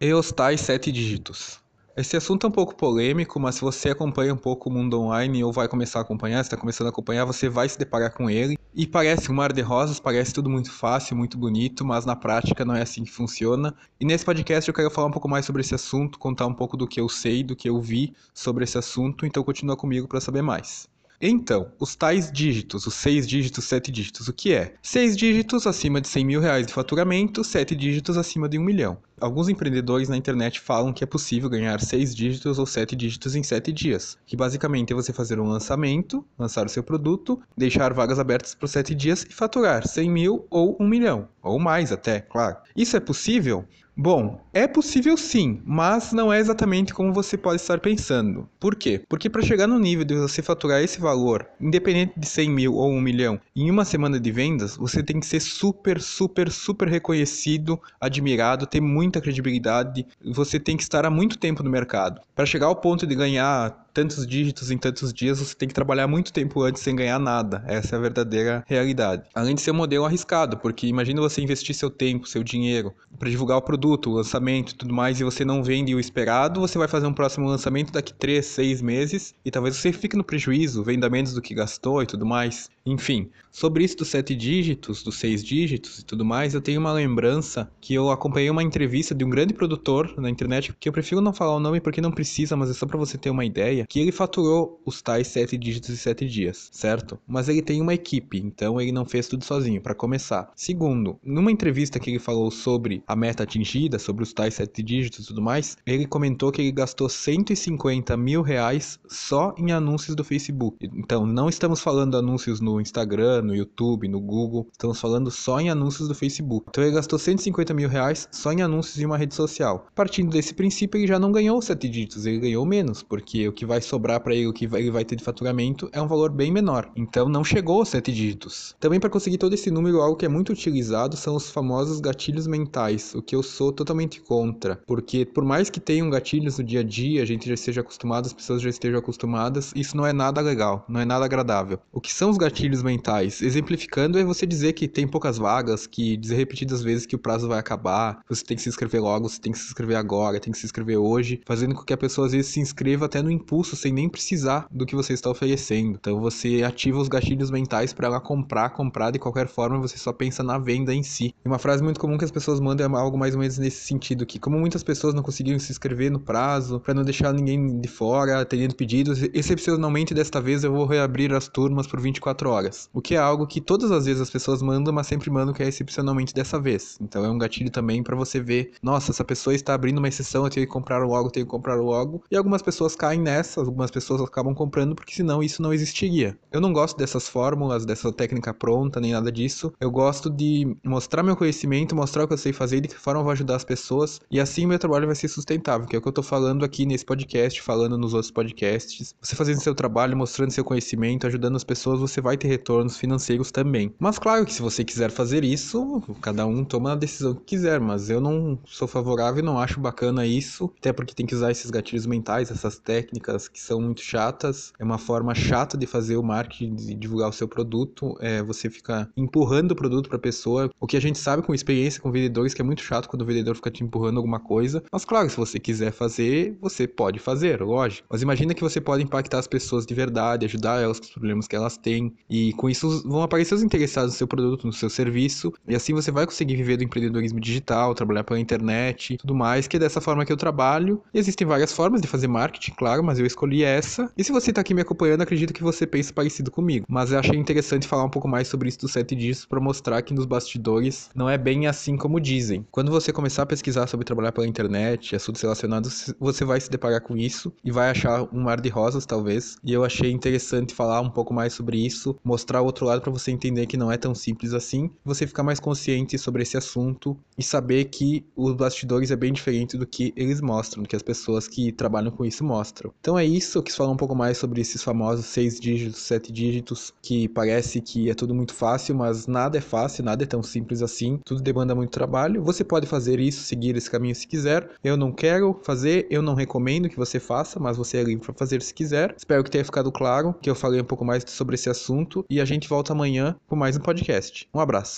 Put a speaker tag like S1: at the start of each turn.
S1: e os tais sete dígitos. Esse assunto é um pouco polêmico, mas se você acompanha um pouco o mundo online ou vai começar a acompanhar, está começando a acompanhar, você vai se deparar com ele. E parece um mar de rosas, parece tudo muito fácil, muito bonito, mas na prática não é assim que funciona. E nesse podcast eu quero falar um pouco mais sobre esse assunto, contar um pouco do que eu sei, do que eu vi sobre esse assunto, então continua comigo para saber mais. Então, os tais dígitos, os seis dígitos, sete dígitos, o que é? Seis dígitos acima de 100 mil reais de faturamento, sete dígitos acima de um milhão. Alguns empreendedores na internet falam que é possível ganhar seis dígitos ou sete dígitos em sete dias, que basicamente é você fazer um lançamento, lançar o seu produto, deixar vagas abertas por sete dias e faturar 100 mil ou um milhão, ou mais até, claro. Isso é possível? Bom, é possível sim, mas não é exatamente como você pode estar pensando. Por quê? Porque para chegar no nível de você faturar esse valor, independente de 100 mil ou 1 milhão, em uma semana de vendas, você tem que ser super, super, super reconhecido, admirado, ter muita credibilidade, você tem que estar há muito tempo no mercado. Para chegar ao ponto de ganhar tantos dígitos em tantos dias, você tem que trabalhar muito tempo antes sem ganhar nada. Essa é a verdadeira realidade. Além de ser um modelo arriscado, porque imagina você investir seu tempo, seu dinheiro para divulgar o produto, o lançamento e tudo mais, e você não vende o esperado, você vai fazer um próximo lançamento daqui 3, 6 meses e talvez você fique no prejuízo, venda menos do que gastou e tudo mais. Enfim, sobre isso dos sete dígitos, dos seis dígitos e tudo mais, eu tenho uma lembrança que eu acompanhei uma entrevista de um grande produtor na internet, que eu prefiro não falar o nome porque não precisa, mas é só para você ter uma ideia, que ele faturou os tais sete dígitos em sete dias, certo? Mas ele tem uma equipe, então ele não fez tudo sozinho, para começar. Segundo, numa entrevista que ele falou sobre a meta atingida, sobre os tais sete dígitos e tudo mais, ele comentou que ele gastou 150 mil reais só em anúncios do Facebook. Então, não estamos falando de anúncios no Instagram, no YouTube, no Google, estamos falando só em anúncios do Facebook. Então ele gastou 150 mil reais só em anúncios em uma rede social. Partindo desse princípio, ele já não ganhou sete dígitos, ele ganhou menos, porque o que vai vai sobrar para ele, o que ele vai ter de faturamento, é um valor bem menor. Então não chegou aos sete dígitos. Também para conseguir todo esse número, algo que é muito utilizado são os famosos gatilhos mentais, o que eu sou totalmente contra. Porque por mais que tenham gatilhos no dia a dia, a gente já esteja acostumado, as pessoas já estejam acostumadas, isso não é nada legal, não é nada agradável. O que são os gatilhos mentais? Exemplificando é você dizer que tem poucas vagas, que dizer repetidas vezes que o prazo vai acabar, você tem que se inscrever logo, você tem que se inscrever agora, tem que se inscrever hoje, fazendo com que a pessoa às vezes se inscreva até no impulso impulso sem nem precisar do que você está oferecendo. Então você ativa os gatilhos mentais para ela comprar, comprar de qualquer forma, você só pensa na venda em si. E uma frase muito comum que as pessoas mandam é algo mais ou menos nesse sentido que como muitas pessoas não conseguiram se inscrever no prazo, para não deixar ninguém de fora, tendo pedidos, excepcionalmente desta vez eu vou reabrir as turmas por 24 horas. O que é algo que todas as vezes as pessoas mandam, mas sempre mandam que é excepcionalmente dessa vez. Então é um gatilho também para você ver, nossa, essa pessoa está abrindo uma exceção, eu tenho que comprar logo, tenho que comprar logo. E algumas pessoas caem nessa algumas pessoas acabam comprando porque senão isso não existiria. Eu não gosto dessas fórmulas, dessa técnica pronta, nem nada disso. Eu gosto de mostrar meu conhecimento, mostrar o que eu sei fazer, de que forma eu vou ajudar as pessoas e assim meu trabalho vai ser sustentável, que é o que eu tô falando aqui nesse podcast, falando nos outros podcasts. Você fazendo seu trabalho, mostrando seu conhecimento, ajudando as pessoas, você vai ter retornos financeiros também. Mas claro que se você quiser fazer isso, cada um toma a decisão que quiser, mas eu não sou favorável e não acho bacana isso, até porque tem que usar esses gatilhos mentais, essas técnicas que são muito chatas, é uma forma chata de fazer o marketing, de divulgar o seu produto, é, você fica empurrando o produto para a pessoa, o que a gente sabe com experiência com vendedores que é muito chato quando o vendedor fica te empurrando alguma coisa, mas claro, se você quiser fazer, você pode fazer, lógico. Mas imagina que você pode impactar as pessoas de verdade, ajudar elas com os problemas que elas têm, e com isso vão aparecer os interessados no seu produto, no seu serviço, e assim você vai conseguir viver do empreendedorismo digital, trabalhar pela internet, tudo mais, que é dessa forma que eu trabalho. E existem várias formas de fazer marketing, claro, mas eu escolhi essa. E se você tá aqui me acompanhando, acredito que você pensa parecido comigo. Mas eu achei interessante falar um pouco mais sobre isso dos sete dígitos para mostrar que nos bastidores não é bem assim como dizem. Quando você começar a pesquisar sobre trabalhar pela internet, assuntos relacionados, você vai se deparar com isso e vai achar um mar de rosas, talvez. E eu achei interessante falar um pouco mais sobre isso, mostrar o outro lado para você entender que não é tão simples assim, você ficar mais consciente sobre esse assunto e saber que os bastidores é bem diferente do que eles mostram, do que as pessoas que trabalham com isso mostram. É isso, eu quis falar um pouco mais sobre esses famosos seis dígitos, sete dígitos, que parece que é tudo muito fácil, mas nada é fácil, nada é tão simples assim, tudo demanda muito trabalho. Você pode fazer isso, seguir esse caminho se quiser. Eu não quero fazer, eu não recomendo que você faça, mas você é livre para fazer se quiser. Espero que tenha ficado claro que eu falei um pouco mais sobre esse assunto e a gente volta amanhã com mais um podcast. Um abraço.